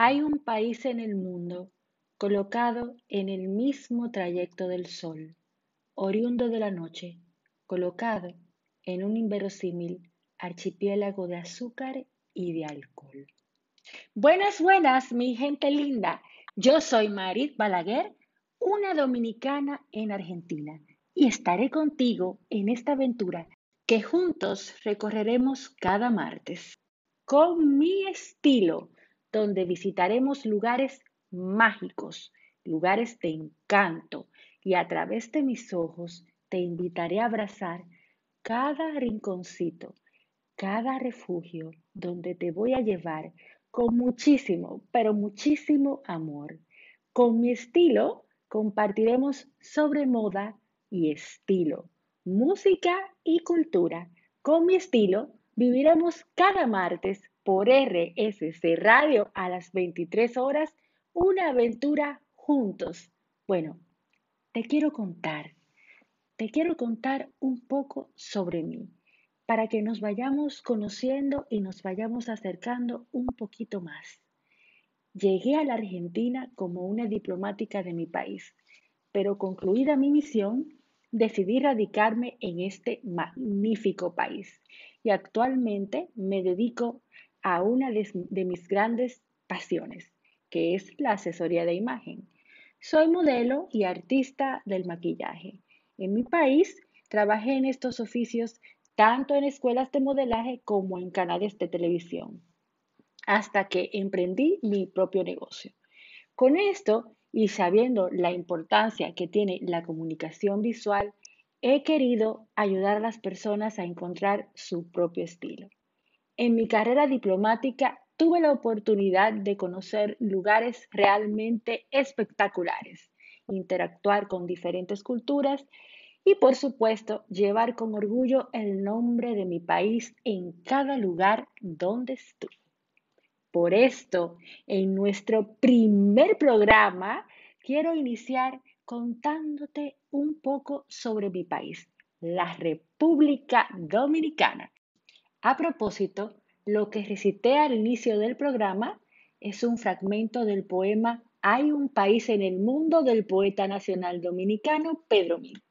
Hay un país en el mundo colocado en el mismo trayecto del sol, oriundo de la noche, colocado en un inverosímil archipiélago de azúcar y de alcohol. Buenas, buenas, mi gente linda. Yo soy Marit Balaguer, una dominicana en Argentina, y estaré contigo en esta aventura que juntos recorreremos cada martes con mi estilo donde visitaremos lugares mágicos, lugares de encanto, y a través de mis ojos te invitaré a abrazar cada rinconcito, cada refugio donde te voy a llevar con muchísimo, pero muchísimo amor. Con mi estilo compartiremos sobre moda y estilo, música y cultura. Con mi estilo viviremos cada martes por RSC Radio a las 23 horas una aventura juntos. Bueno, te quiero contar, te quiero contar un poco sobre mí para que nos vayamos conociendo y nos vayamos acercando un poquito más. Llegué a la Argentina como una diplomática de mi país, pero concluida mi misión, decidí radicarme en este magnífico país y actualmente me dedico a una de, mis grandes pasiones, que es la asesoría de imagen. Soy modelo y artista del maquillaje. En mi país trabajé en estos oficios tanto en escuelas de modelaje como en canales de televisión, hasta que emprendí mi propio negocio. Con esto y sabiendo la importancia que tiene la comunicación visual, he querido ayudar a las personas a encontrar su propio estilo. En mi carrera diplomática tuve la oportunidad de conocer lugares realmente espectaculares, interactuar con diferentes culturas y por supuesto llevar con orgullo el nombre de mi país en cada lugar donde estuve. Por esto, en nuestro primer programa, quiero iniciar contándote un poco sobre mi país, la República Dominicana, a propósito, lo que recité al inicio del programa es un fragmento del poema Hay un país en el mundo del poeta nacional dominicano Pedro Mil.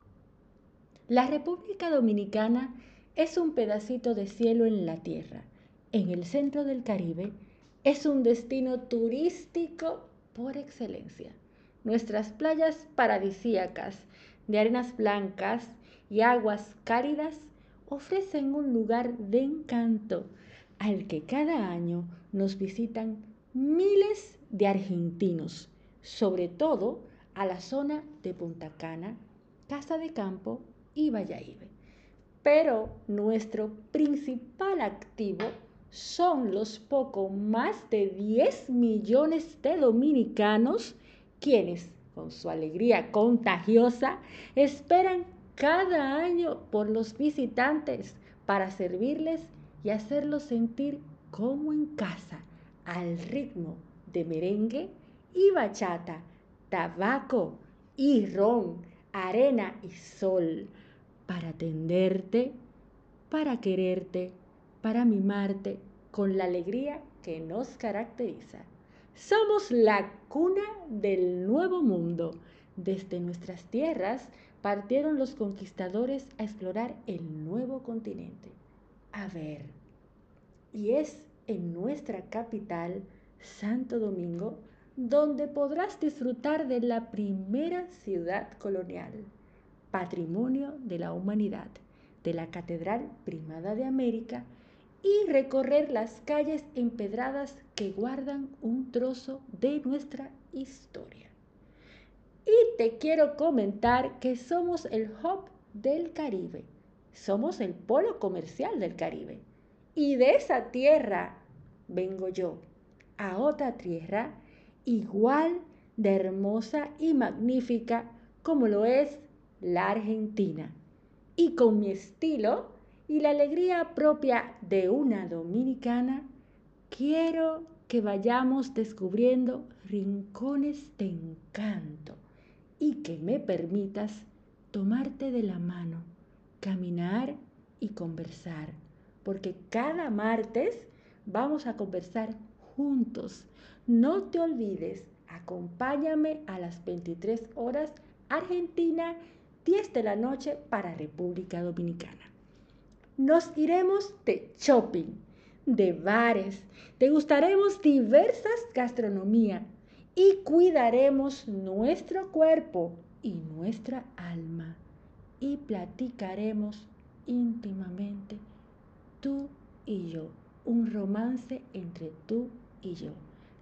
La República Dominicana es un pedacito de cielo en la tierra. En el centro del Caribe es un destino turístico por excelencia. Nuestras playas paradisíacas de arenas blancas y aguas cálidas ofrecen un lugar de encanto al que cada año nos visitan miles de argentinos, sobre todo a la zona de Punta Cana, Casa de Campo y Valladolid. Pero nuestro principal activo son los poco más de 10 millones de dominicanos quienes, con su alegría contagiosa, esperan cada año por los visitantes para servirles y hacerlos sentir como en casa al ritmo de merengue y bachata, tabaco y ron, arena y sol, para atenderte, para quererte, para mimarte con la alegría que nos caracteriza. Somos la cuna del nuevo mundo. Desde nuestras tierras partieron los conquistadores a explorar el nuevo continente. A ver, y es en nuestra capital, Santo Domingo, donde podrás disfrutar de la primera ciudad colonial, patrimonio de la humanidad, de la Catedral Primada de América, y recorrer las calles empedradas que guardan un trozo de nuestra historia. Y te quiero comentar que somos el hub del Caribe. Somos el polo comercial del Caribe. Y de esa tierra vengo yo a otra tierra igual de hermosa y magnífica como lo es la Argentina. Y con mi estilo y la alegría propia de una dominicana, quiero que vayamos descubriendo rincones de encanto y que me permitas tomarte de la mano, caminar y conversar, porque cada martes vamos a conversar juntos. No te olvides, acompáñame a las 23 horas Argentina, 10 de la noche para República Dominicana. Nos iremos de shopping, de bares, degustaremos diversas gastronomías y cuidaremos nuestro cuerpo y nuestra alma y platicaremos íntimamente y yo, un romance entre tú y yo,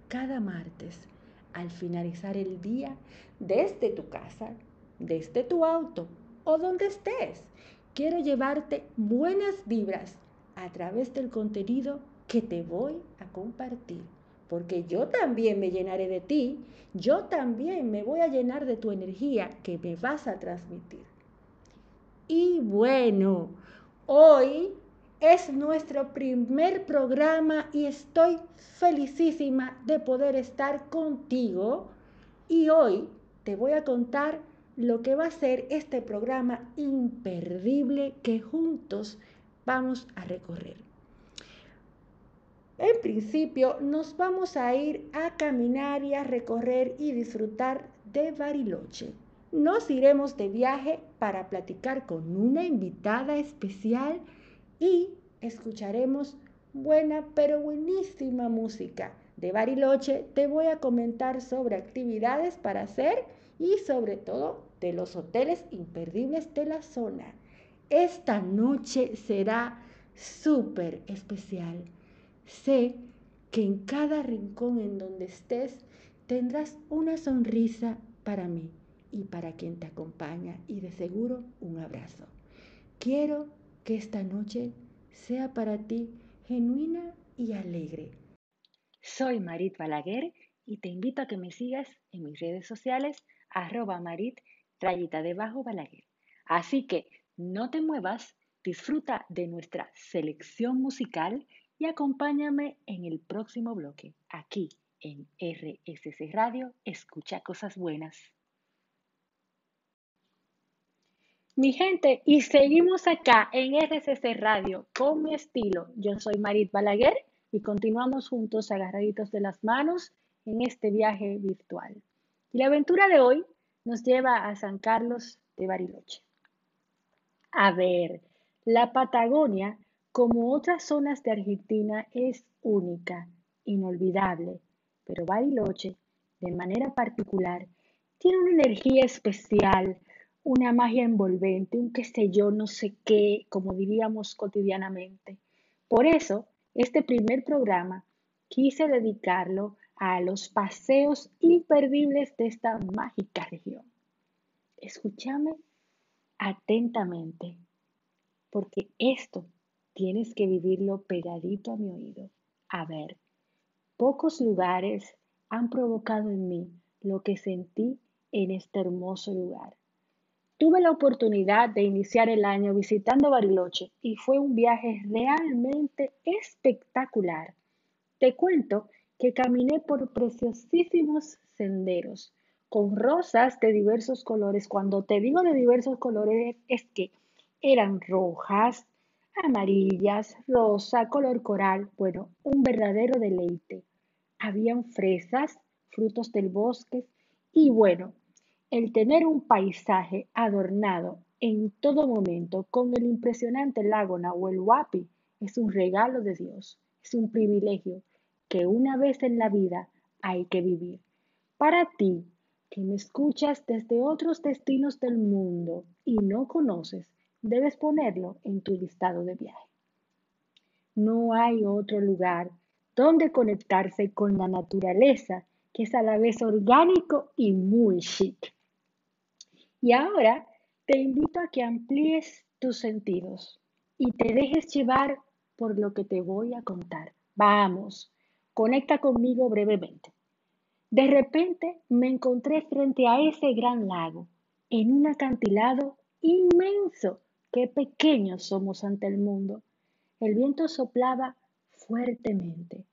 cada martes al finalizar el día desde tu casa, desde tu auto o donde estés. Quiero llevarte buenas vibras a través del contenido que te voy a compartir. Porque yo también me llenaré de ti, yo también me voy a llenar de tu energía que me vas a transmitir. Y bueno, hoy es nuestro primer programa y estoy felicísima de poder estar contigo. Y hoy te voy a contar lo que va a ser este programa imperdible que juntos vamos a recorrer. En principio nos vamos a ir a caminar y a recorrer y disfrutar de Bariloche. Nos iremos de viaje para platicar con una invitada especial y escucharemos buena pero buenísima música. De Bariloche te voy a comentar sobre actividades para hacer y sobre todo de los hoteles imperdibles de la zona. Esta noche será súper especial. Sé que en cada rincón en donde estés tendrás una sonrisa para mí y para quien te acompaña y de seguro un abrazo. Quiero que esta noche sea para ti genuina y alegre. Soy Marit Balaguer y te invito a que me sigas en mis redes sociales arroba Marit rayita debajo Balaguer. Así que no te muevas, disfruta de nuestra selección musical y acompáñame en el próximo bloque, aquí en RSC Radio, escucha cosas buenas. Mi gente, y seguimos acá en RCC Radio con mi estilo. Yo soy Marit Balaguer y continuamos juntos agarraditos de las manos en este viaje virtual. Y la aventura de hoy nos lleva a San Carlos de Bariloche. A ver, la Patagonia, como otras zonas de Argentina, es única, inolvidable, pero Bariloche, de manera particular, tiene una energía especial, una magia envolvente, un qué sé yo, no sé qué, como diríamos cotidianamente. Por eso, este primer programa quise dedicarlo a los paseos imperdibles de esta mágica región. Escúchame atentamente, porque esto tienes que vivirlo pegadito a mi oído. A ver, pocos lugares han provocado en mí lo que sentí en este hermoso lugar. Tuve la oportunidad de iniciar el año visitando Bariloche y fue un viaje realmente espectacular. Te cuento que caminé por preciosísimos senderos con rosas de diversos colores. Cuando te digo de diversos colores es que eran rojas, amarillas, rosa, color coral. Bueno, un verdadero deleite. Habían fresas, frutos del bosque y bueno, el tener un paisaje adornado en todo momento con el impresionante lago Nahuel Huapi es un regalo de Dios, es un privilegio que una vez en la vida hay que vivir. Para ti, que me escuchas desde otros destinos del mundo y no conoces, debes ponerlo en tu listado de viaje. No hay otro lugar donde conectarse con la naturaleza que es a la vez orgánico y muy chic. Y ahora te invito a que amplíes tus sentidos y te dejes llevar por lo que te voy a contar. Vamos, Conecta conmigo brevemente. De repente me encontré frente a ese gran lago, en un acantilado inmenso. Qué pequeños somos ante el mundo. El viento soplaba fuertemente.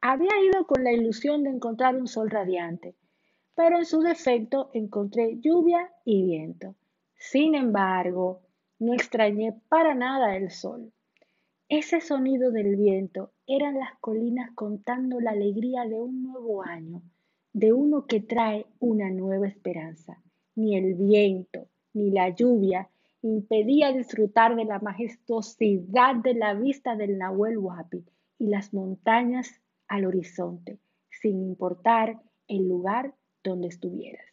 Había ido con la ilusión de encontrar un sol radiante, pero en su defecto encontré lluvia y viento. Sin embargo, no extrañé para nada el sol. Ese sonido del viento eran las colinas contando la alegría de un nuevo año, de uno que trae una nueva esperanza. Ni el viento, ni la lluvia impedía disfrutar de la majestuosidad de la vista del Nahuel Huapi y las montañas al horizonte, sin importar el lugar donde estuvieras.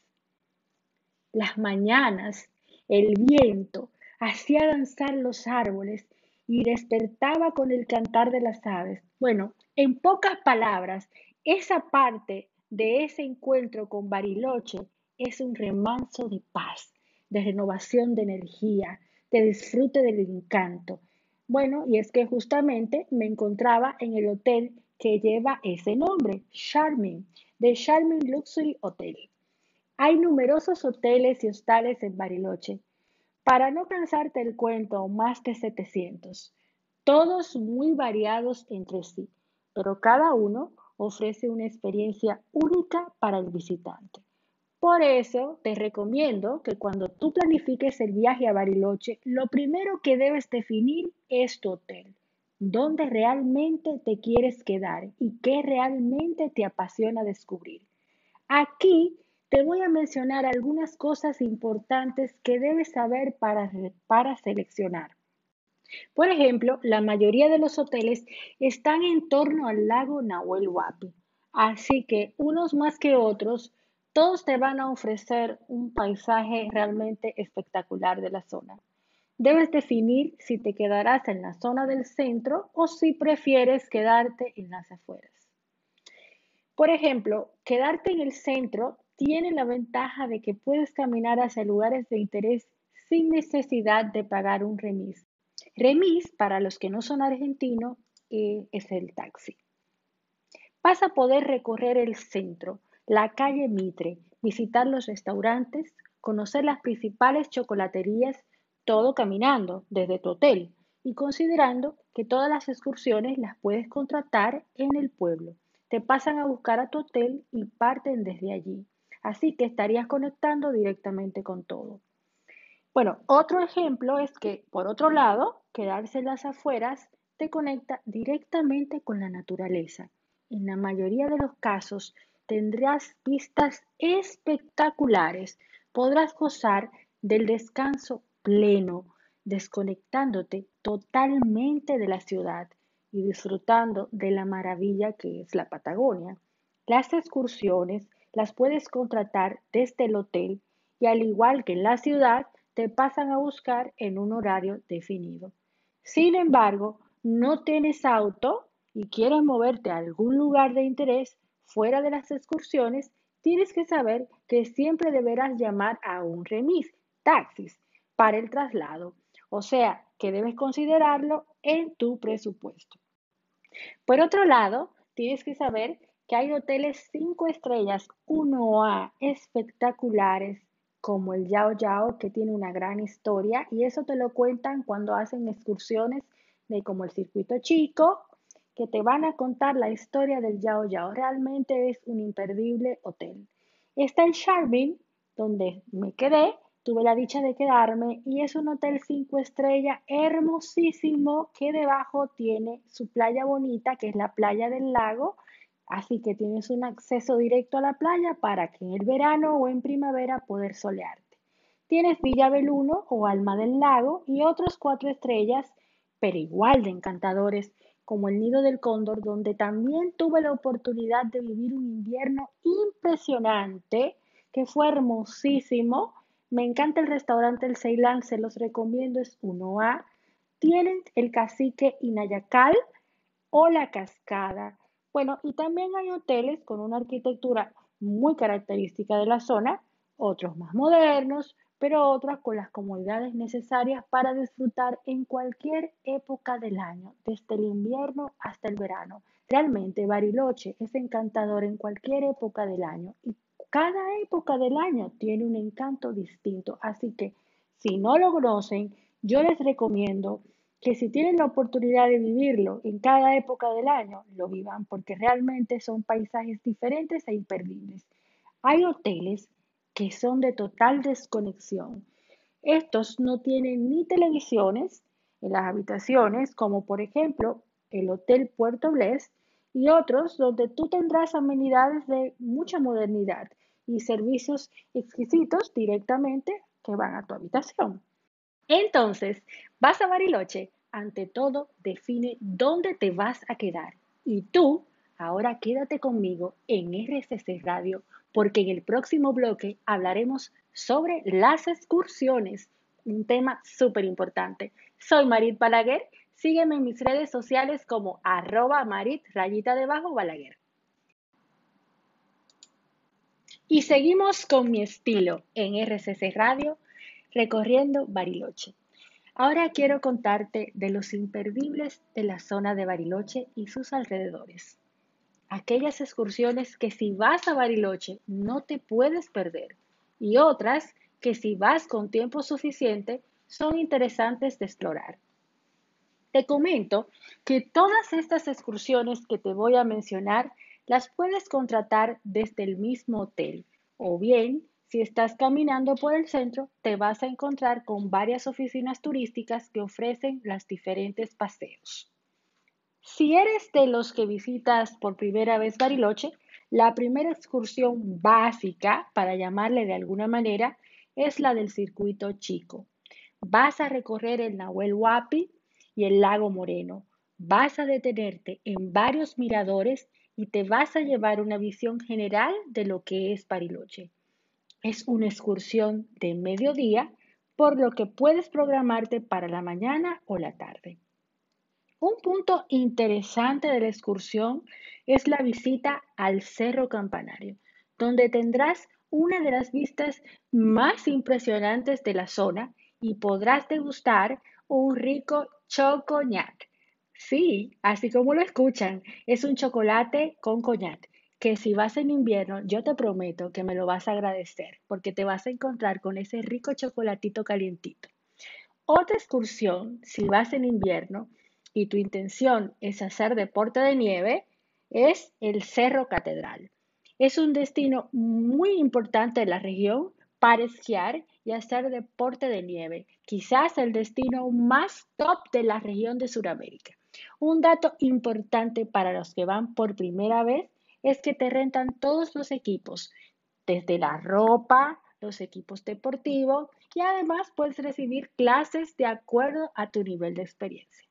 Las mañanas, el viento hacía danzar los árboles y despertaba con el cantar de las aves. Bueno, en pocas palabras, esa parte de ese encuentro con Bariloche es un remanso de paz, de renovación de energía, de disfrute del encanto. Bueno, y es que justamente me encontraba en el hotel que lleva ese nombre, Charming, de Charming Luxury Hotel. Hay numerosos hoteles y hostales en Bariloche. Para no cansarte el cuento, más de 700. Todos muy variados entre sí, pero cada uno ofrece una experiencia única para el visitante. Por eso te recomiendo que cuando tú planifiques el viaje a Bariloche, lo primero que debes definir es tu hotel, dónde realmente te quieres quedar y qué realmente te apasiona descubrir. Aquí te voy a mencionar algunas cosas importantes que debes saber para, para seleccionar. Por ejemplo, la mayoría de los hoteles están en torno al lago Nahuel Huapi, así que unos más que otros, todos te van a ofrecer un paisaje realmente espectacular de la zona. Debes definir si te quedarás en la zona del centro o si prefieres quedarte en las afueras. Por ejemplo, quedarte en el centro tiene la ventaja de que puedes caminar hacia lugares de interés sin necesidad de pagar un remis. Remis, para los que no son argentinos, eh, es el taxi. Vas a poder recorrer el centro, la calle Mitre, visitar los restaurantes, conocer las principales chocolaterías, todo caminando desde tu hotel y considerando que todas las excursiones las puedes contratar en el pueblo. Te pasan a buscar a tu hotel y parten desde allí. Así que estarías conectando directamente con todo. Bueno, otro ejemplo es que, por otro lado, quedarse en las afueras te conecta directamente con la naturaleza. En la mayoría de los casos tendrás vistas espectaculares. Podrás gozar del descanso pleno, desconectándote totalmente de la ciudad y disfrutando de la maravilla que es la Patagonia. Las excursiones las puedes contratar desde el hotel y al igual que en la ciudad, te pasan a buscar en un horario definido. Sin embargo, no tienes auto y quieres moverte a algún lugar de interés fuera de las excursiones, tienes que saber que siempre deberás llamar a un remis, taxis, para el traslado. O sea, que debes considerarlo en tu presupuesto. Por otro lado, tienes que saber que hay hoteles 5 estrellas 1A espectaculares como el Yao Yao que tiene una gran historia y eso te lo cuentan cuando hacen excursiones de como el circuito chico que te van a contar la historia del Yao Yao. Realmente es un imperdible hotel. Está el Charmin, donde me quedé, tuve la dicha de quedarme y es un hotel 5 estrellas hermosísimo que debajo tiene su playa bonita, que es la playa del lago. Así que tienes un acceso directo a la playa para que en el verano o en primavera poder solearte. Tienes Villa Beluno o Alma del Lago y otros cuatro estrellas, pero igual de encantadores como el Nido del Cóndor, donde también tuve la oportunidad de vivir un invierno impresionante, que fue hermosísimo. Me encanta el restaurante El Ceilán, se los recomiendo, es 1A. Tienen el cacique Inayacal o la cascada. Bueno, y también hay hoteles con una arquitectura muy característica de la zona, otros más modernos, pero otras con las comodidades necesarias para disfrutar en cualquier época del año, desde el invierno hasta el verano. Realmente Bariloche es encantador en cualquier época del año y cada época del año tiene un encanto distinto. Así que si no lo conocen, yo les recomiendo que si tienen la oportunidad de vivirlo en cada época del año, lo vivan porque realmente son paisajes diferentes e imperdibles. Hay hoteles que son de total desconexión. Estos no tienen ni televisiones en las habitaciones, como por ejemplo el Hotel Puerto Bless, y otros donde tú tendrás amenidades de mucha modernidad y servicios exquisitos directamente que van a tu habitación. Entonces, vas a Bariloche, ante todo define dónde te vas a quedar y tú ahora quédate conmigo en RCC Radio porque en el próximo bloque hablaremos sobre las excursiones, un tema súper importante. Soy Marit Balaguer, sígueme en mis redes sociales como arroba Marit rayita debajo Balaguer. Y seguimos con mi estilo en RCC Radio, recorriendo Bariloche. Ahora quiero contarte de los imperdibles de la zona de Bariloche y sus alrededores. Aquellas excursiones que si vas a Bariloche no te puedes perder y otras que si vas con tiempo suficiente son interesantes de explorar. Te comento que todas estas excursiones que te voy a mencionar las puedes contratar desde el mismo hotel o bien, si estás caminando por el centro, te vas a encontrar con varias oficinas turísticas que ofrecen los diferentes paseos. Si eres de los que visitas por primera vez Bariloche, la primera excursión básica, para llamarle de alguna manera, es la del circuito chico. Vas a recorrer el Nahuel Huapi y el lago Moreno. Vas a detenerte en varios miradores y te vas a llevar una visión general de lo que es Bariloche. Es una excursión de mediodía, por lo que puedes programarte para la mañana o la tarde. Un punto interesante de la excursión es la visita al Cerro Campanario, donde tendrás una de las vistas más impresionantes de la zona y podrás degustar un rico chocoñac, Sí, así como lo escuchan, es un chocolate con coñac, que si vas en invierno, yo te prometo que me lo vas a agradecer, porque te vas a encontrar con ese rico chocolatito calientito. Otra excursión, si vas en invierno y tu intención es hacer deporte de nieve, es el Cerro Catedral. Es un destino muy importante de la región para esquiar y hacer deporte de nieve, quizás el destino más top de la región de Sudamérica. Un dato importante para los que van por primera vez es que te rentan todos los equipos, desde la ropa, los equipos deportivos y además puedes recibir clases de acuerdo a tu nivel de experiencia.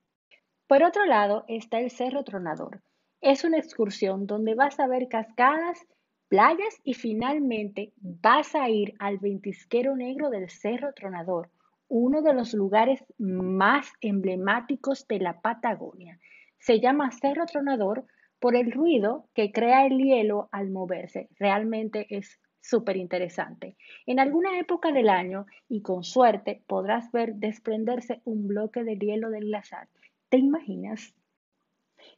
Por otro lado está el Cerro Tronador. Es una excursión donde vas a ver cascadas, playas y finalmente vas a ir al ventisquero negro del Cerro Tronador, uno de los lugares más emblemáticos de la Patagonia. Se llama Cerro Tronador por el ruido que crea el hielo al moverse. Realmente es súper interesante. En alguna época del año, y con suerte, podrás ver desprenderse un bloque de hielo del glaciar. ¿Te imaginas?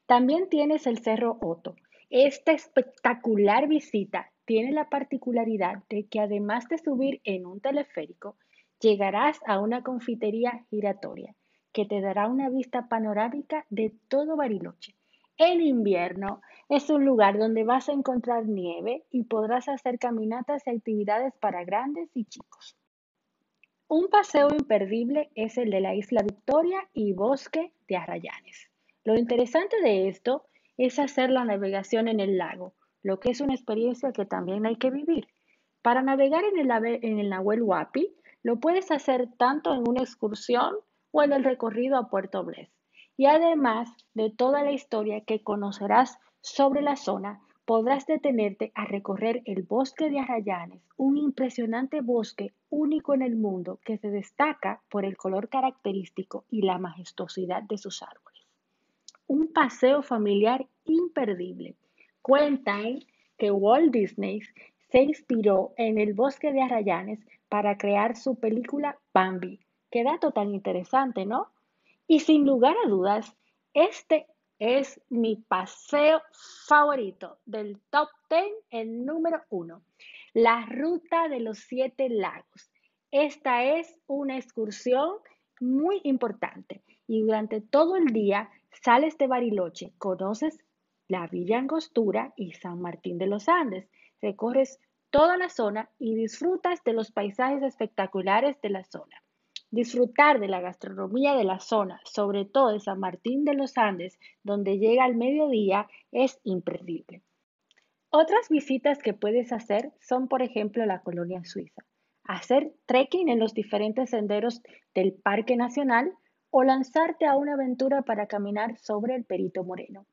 También tienes el Cerro Otto. Esta espectacular visita tiene la particularidad de que además de subir en un teleférico, llegarás a una confitería giratoria que te dará una vista panorámica de todo Bariloche. En invierno es un lugar donde vas a encontrar nieve y podrás hacer caminatas y actividades para grandes y chicos. Un paseo imperdible es el de la Isla Victoria y Bosque de Arrayanes. Lo interesante de esto es hacer la navegación en el lago, lo que es una experiencia que también hay que vivir. Para navegar en el, en el Nahuel Huapi, lo puedes hacer tanto en una excursión o en el recorrido a Puerto Blés. Y además de toda la historia que conocerás sobre la zona, podrás detenerte a recorrer el bosque de Arrayanes, un impresionante bosque único en el mundo que se destaca por el color característico y la majestuosidad de sus árboles. Un paseo familiar imperdible. Cuentan que Walt Disney se inspiró en el bosque de Arrayanes para crear su película Bambi. Qué dato tan interesante, ¿no? Y sin lugar a dudas, este es mi paseo favorito del top 10, el número uno, la ruta de los siete lagos. Esta es una excursión muy importante y durante todo el día sales de Bariloche, conoces la Villa Angostura y San Martín de los Andes, recorres toda la zona y disfrutas de los paisajes espectaculares de la zona. Disfrutar de la gastronomía de la zona, sobre todo de San Martín de los Andes, donde llega al mediodía, es imperdible. Otras visitas que puedes hacer son, por ejemplo, la colonia suiza, hacer trekking en los diferentes senderos del Parque Nacional o lanzarte a una aventura para caminar sobre el Perito Moreno.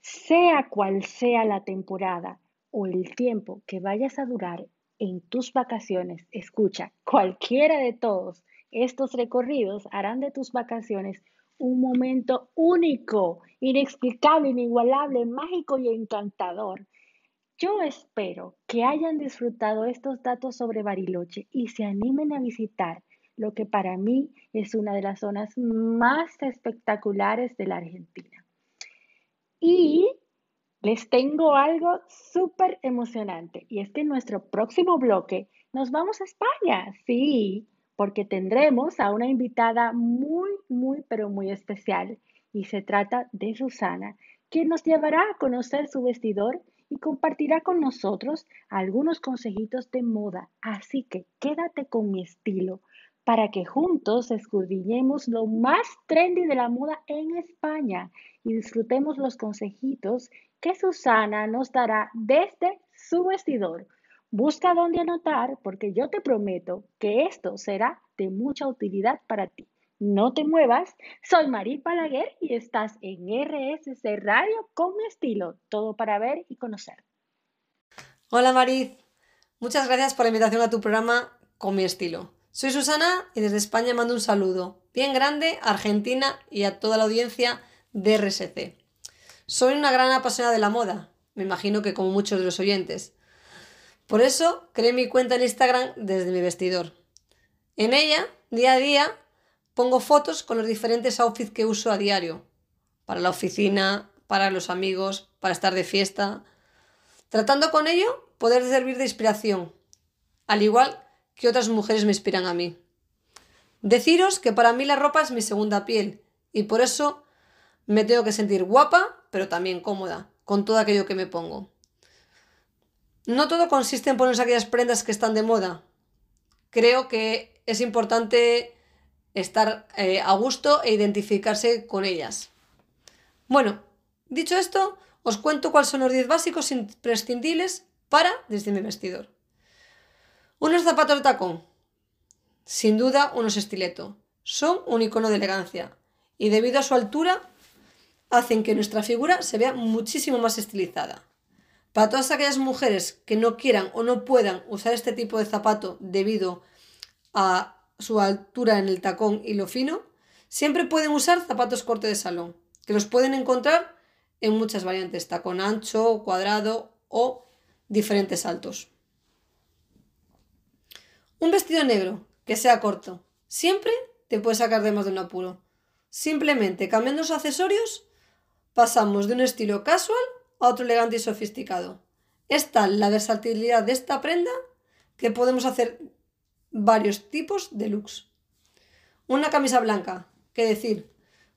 Sea cual sea la temporada o el tiempo que vayas a durar en tus vacaciones, escucha, cualquiera de todos estos recorridos harán de tus vacaciones un momento único, inexplicable, inigualable, mágico y encantador. Yo espero que hayan disfrutado estos datos sobre Bariloche y se animen a visitar lo que para mí es una de las zonas más espectaculares de la Argentina. Y les tengo algo súper emocionante y es que en nuestro próximo bloque nos vamos a España, sí, porque tendremos a una invitada muy, muy, pero muy especial y se trata de Susana, quien nos llevará a conocer su vestidor y compartirá con nosotros algunos consejitos de moda. Así que quédate con mi estilo para que juntos escudriñemos lo más trendy de la moda en España y disfrutemos los consejitos que Susana nos dará desde su vestidor. Busca dónde anotar porque yo te prometo que esto será de mucha utilidad para ti. No te muevas, soy Marí Palaguer y estás en RSC Radio con mi estilo, todo para ver y conocer. Hola Marí, muchas gracias por la invitación a tu programa con mi estilo. Soy Susana y desde España mando un saludo bien grande a Argentina y a toda la audiencia de RSC. Soy una gran apasionada de la moda, me imagino que como muchos de los oyentes. Por eso creé mi cuenta en Instagram desde mi vestidor. En ella, día a día, pongo fotos con los diferentes outfits que uso a diario. Para la oficina, para los amigos, para estar de fiesta. Tratando con ello poder servir de inspiración, al igual que otras mujeres me inspiran a mí. Deciros que para mí la ropa es mi segunda piel y por eso me tengo que sentir guapa, pero también cómoda, con todo aquello que me pongo. No todo consiste en ponerse aquellas prendas que están de moda. Creo que es importante estar eh, a gusto e identificarse con ellas. Bueno, dicho esto, os cuento cuáles son los 10 básicos imprescindibles para desde mi vestidor. Unos zapatos de tacón. Sin duda, unos estileto. Son un icono de elegancia y debido a su altura hacen que nuestra figura se vea muchísimo más estilizada. Para todas aquellas mujeres que no quieran o no puedan usar este tipo de zapato debido a su altura en el tacón y lo fino, siempre pueden usar zapatos corte de salón, que los pueden encontrar en muchas variantes, tacón ancho, cuadrado o diferentes altos. Un vestido negro que sea corto, siempre te puede sacar de más de un apuro. Simplemente cambiando los accesorios, pasamos de un estilo casual a otro elegante y sofisticado. Es tal la versatilidad de esta prenda que podemos hacer varios tipos de looks. Una camisa blanca, ¿qué decir?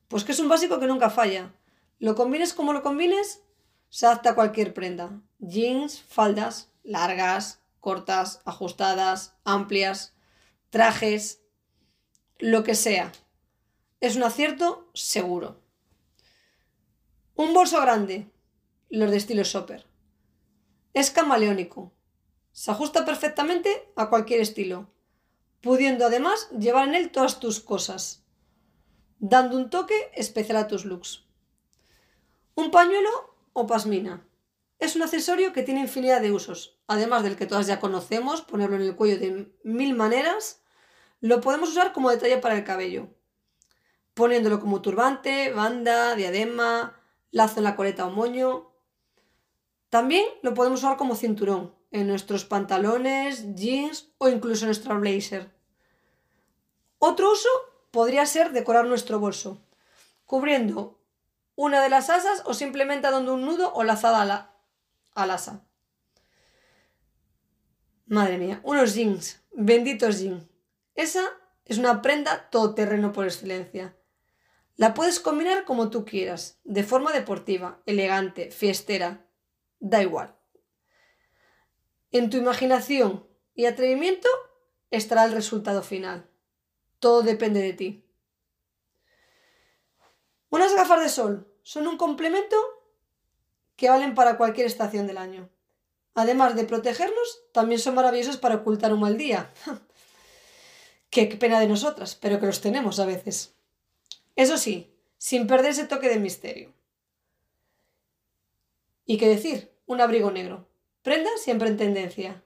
Pues que es un básico que nunca falla. Lo combines como lo combines, se adapta a cualquier prenda. Jeans, faldas, largas, cortas, ajustadas, amplias, trajes, lo que sea. Es un acierto seguro. Un bolso grande, los de estilo shopper. Es camaleónico. Se ajusta perfectamente a cualquier estilo, pudiendo además llevar en él todas tus cosas, dando un toque especial a tus looks. Un pañuelo o pasmina. Es un accesorio que tiene infinidad de usos, además del que todas ya conocemos, ponerlo en el cuello de mil maneras, lo podemos usar como detalle para el cabello, poniéndolo como turbante, banda, diadema, lazo en la coleta o moño, también lo podemos usar como cinturón en nuestros pantalones, jeans o incluso en nuestro blazer. Otro uso podría ser decorar nuestro bolso, cubriendo una de las asas o simplemente dando un nudo o lazada la, al asa. Madre mía, unos jeans, benditos jeans. Esa es una prenda todoterreno por excelencia. La puedes combinar como tú quieras, de forma deportiva, elegante, fiestera, da igual. En tu imaginación y atrevimiento estará el resultado final. todo depende de ti. Unas gafas de sol son un complemento que valen para cualquier estación del año. Además de protegernos, también son maravillosos para ocultar un mal día. Qué pena de nosotras, pero que los tenemos a veces. Eso sí, sin perder ese toque de misterio. ¿Y qué decir? Un abrigo negro. Prenda siempre en tendencia.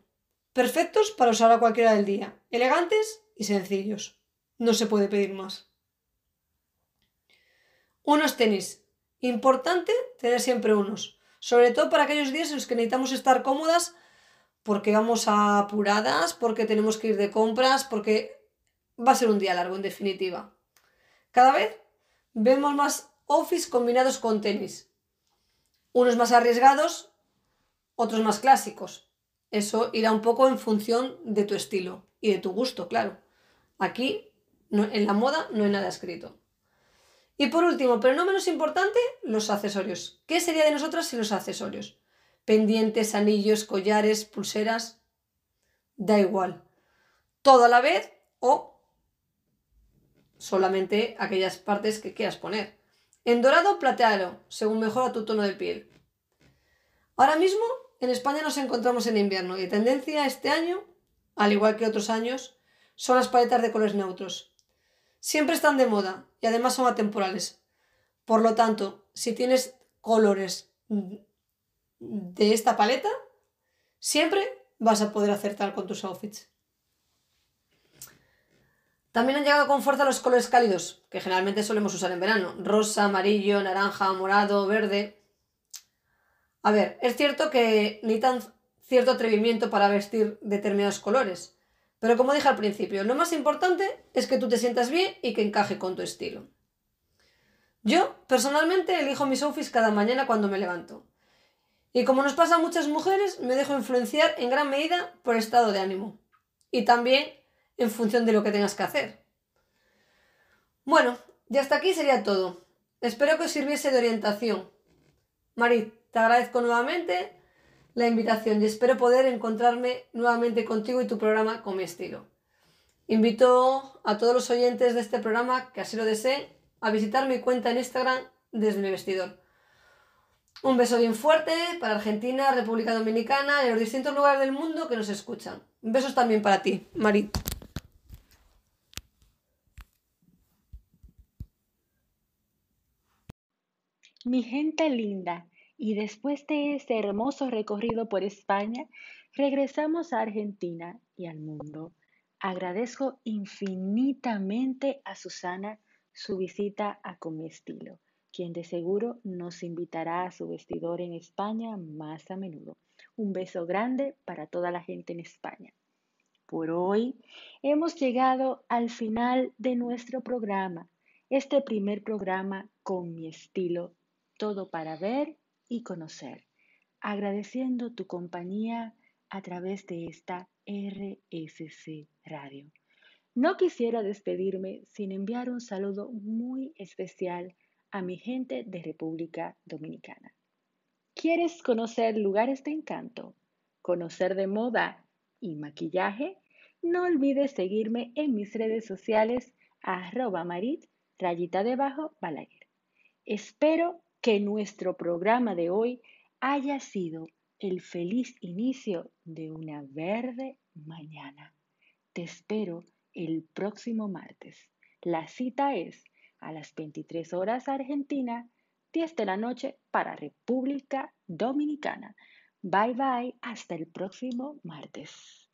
Perfectos para usar a cualquiera del día. Elegantes y sencillos. No se puede pedir más. Unos tenis. Importante tener siempre unos. Sobre todo para aquellos días en los que necesitamos estar cómodas porque vamos apuradas, porque tenemos que ir de compras, porque va a ser un día largo en definitiva. Cada vez vemos más office combinados con tenis. Unos más arriesgados, otros más clásicos. Eso irá un poco en función de tu estilo y de tu gusto, claro. Aquí, en la moda, no hay nada escrito. Y por último, pero no menos importante, los accesorios. ¿Qué sería de nosotras sin los accesorios? Pendientes, anillos, collares, pulseras. Da igual. Todo a la vez o solamente aquellas partes que quieras poner. En dorado o plateado, según mejora tu tono de piel. Ahora mismo en España nos encontramos en invierno y tendencia este año, al igual que otros años, son las paletas de colores neutros. Siempre están de moda y además son atemporales. Por lo tanto, si tienes colores de esta paleta, siempre vas a poder acertar con tus outfits. También han llegado con fuerza los colores cálidos, que generalmente solemos usar en verano. Rosa, amarillo, naranja, morado, verde. A ver, es cierto que necesitan cierto atrevimiento para vestir determinados colores. Pero como dije al principio, lo más importante es que tú te sientas bien y que encaje con tu estilo. Yo, personalmente, elijo mis outfits cada mañana cuando me levanto. Y como nos pasa a muchas mujeres, me dejo influenciar en gran medida por estado de ánimo. Y también en función de lo que tengas que hacer. Bueno, y hasta aquí sería todo. Espero que os sirviese de orientación. Marit, te agradezco nuevamente la invitación y espero poder encontrarme nuevamente contigo y tu programa con mi estilo. Invito a todos los oyentes de este programa que así lo deseen a visitar mi cuenta en Instagram desde mi vestidor. Un beso bien fuerte para Argentina, República Dominicana y los distintos lugares del mundo que nos escuchan. Besos también para ti, Marit. Mi gente linda, y después de este hermoso recorrido por España, regresamos a Argentina y al mundo. Agradezco infinitamente a Susana su visita a Con mi estilo, quien de seguro nos invitará a su vestidor en España más a menudo. Un beso grande para toda la gente en España. Por hoy hemos llegado al final de nuestro programa, este primer programa con mi estilo todo para ver y conocer, agradeciendo tu compañía a través de esta RSC Radio. No quisiera despedirme sin enviar un saludo muy especial a mi gente de República Dominicana. ¿Quieres conocer lugares de encanto? ¿Conocer de moda y maquillaje? No olvides seguirme en mis redes sociales arroba marit rayita debajo balaguer. Espero que nuestro programa de hoy haya sido el feliz inicio de una verde mañana. Te espero el próximo martes. La cita es a las 23 horas Argentina, 10 de la noche para República Dominicana. Bye bye, hasta el próximo martes.